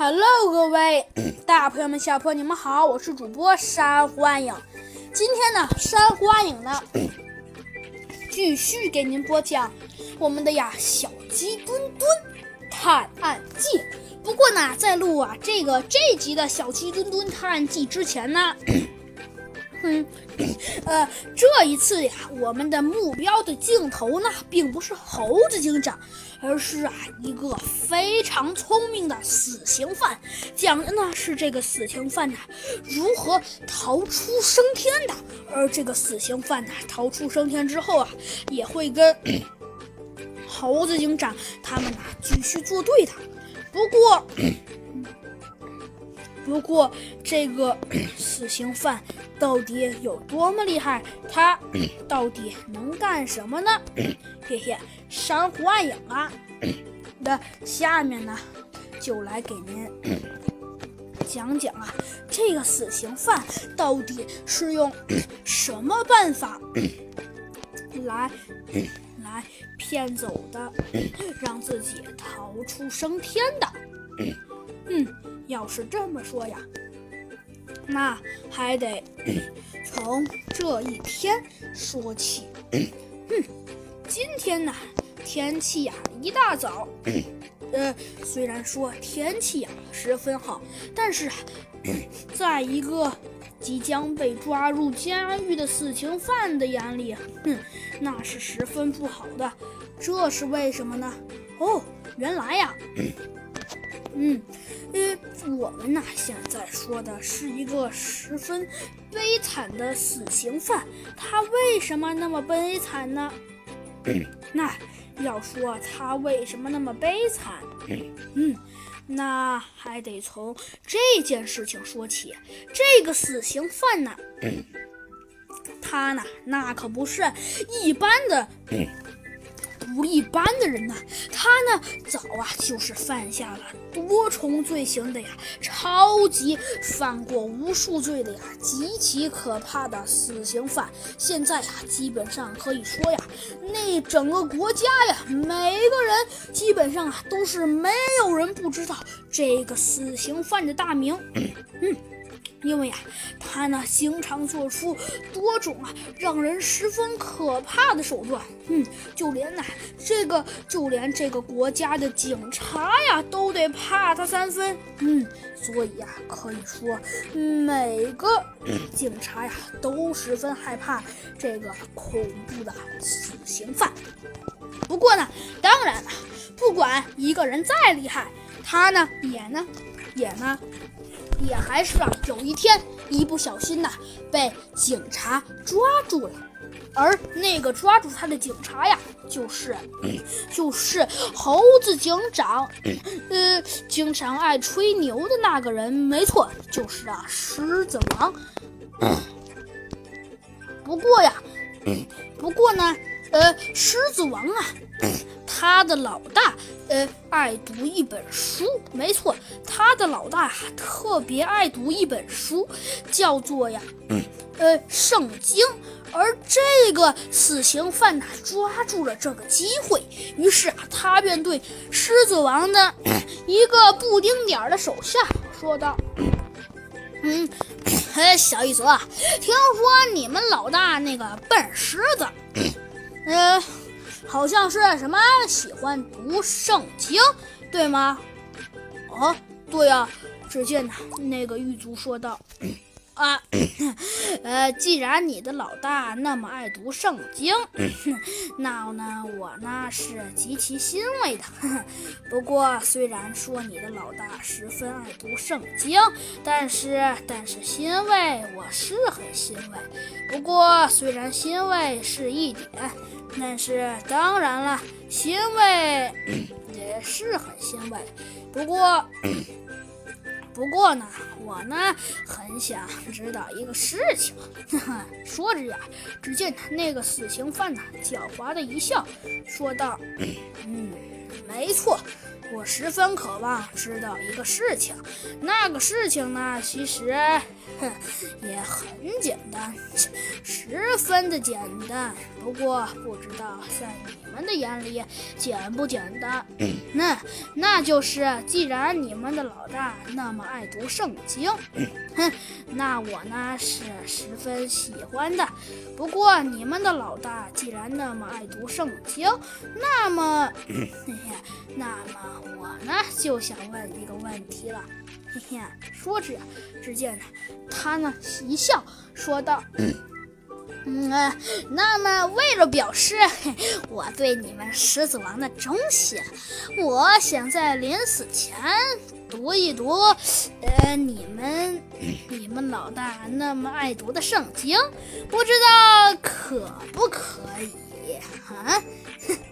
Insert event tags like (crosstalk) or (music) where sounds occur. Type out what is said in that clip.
Hello，各位 (clears throat) 大朋友们、小朋友们，你们好，我是主播山幻影。今天呢，山幻影呢 (clears throat) 继续给您播讲我们的呀小鸡墩墩探案记。不过呢，在录啊这个这集的小鸡墩墩探案记之前呢。嗯，呃，这一次呀，我们的目标的镜头呢，并不是猴子警长，而是啊一个非常聪明的死刑犯，讲的呢是这个死刑犯呢如何逃出升天的，而这个死刑犯呢逃出升天之后啊，也会跟猴子警长他们呢继续作对的。不过。不过，这个 (clears throat) 死刑犯到底有多么厉害？他 (clears throat) 到底能干什么呢？(clears throat) 嘿嘿，山幻影啊，那下面呢，就来给您讲讲啊，这个死刑犯到底是用什么办法来来骗走的，让自己逃出升天的？嗯。要是这么说呀，那还得 (coughs) 从这一天说起。嗯，今天呢，天气呀，一大早，呃，虽然说天气呀十分好，但是在一个即将被抓入监狱的死刑犯的眼里，嗯，那是十分不好的。这是为什么呢？哦，原来呀。嗯，呃，我们呢现在说的是一个十分悲惨的死刑犯，他为什么那么悲惨呢？(clears throat) 那要说他为什么那么悲惨，嗯，那还得从这件事情说起。这个死刑犯呢，他呢那可不是一般的。不一般的人呐，他呢早啊就是犯下了多重罪行的呀，超级犯过无数罪的呀，极其可怕的死刑犯。现在呀，基本上可以说呀，那整个国家呀，每个人基本上啊都是没有人不知道这个死刑犯的大名。嗯。因为呀，他呢经常做出多种啊让人十分可怕的手段，嗯，就连呐这个就连这个国家的警察呀都得怕他三分，嗯，所以呀可以说每个 (clears throat) 警察呀都十分害怕这个恐怖的死刑犯。不过呢，当然了，不管一个人再厉害，他呢也呢也呢。也还是啊，有一天一不小心呢，被警察抓住了。而那个抓住他的警察呀，就是 (clears throat) 就是猴子警长，呃，经常爱吹牛的那个人。没错，就是啊，狮子王。不过呀，不过呢，呃，狮子王啊。他的老大，呃，爱读一本书。没错，他的老大特别爱读一本书，叫做呀，呃，圣经。而这个死刑犯呢，抓住了这个机会，于是啊，他便对狮子王的 (coughs) 一个布丁点儿的手下说道：“嗯，嘿 (coughs) 小一泽，听说你们老大那个笨狮子，呃。”好像是什么喜欢读圣经，对吗？哦，对呀。只见呢，那个狱卒说道：“啊，(coughs) 呃，既然你的老大那么爱读圣经，(coughs) 那呢，我呢是极其欣慰的。(laughs) 不过，虽然说你的老大十分爱读圣经，但是，但是欣慰我是很欣慰。不过，虽然欣慰是一点。”但是当然了，欣慰 (coughs) 也是很欣慰。不过，不过呢，我呢很想知道一个事情。(laughs) 说着呀，只见那个死刑犯呢狡猾的一笑，说道：“嗯，没错。”我十分渴望知道一个事情，那个事情呢，其实，哼，也很简单，十分的简单。不过，不知道在你们的眼里，简不简单？(clears throat) 那那就是，既然你们的老大那么爱读圣经，(clears throat) 哼，那我呢是十分喜欢的。不过你们的老大既然那么爱读圣经，那么，(clears throat) 那么我呢就想问一个问题了。嘿嘿，说着，只见呢，他呢一笑，说道。(clears throat) 嗯，那么为了表示我对你们狮子王的忠心，我想在临死前读一读，呃，你们 (clears throat) 你们老大那么爱读的圣经，不知道可不可以？啊？(laughs)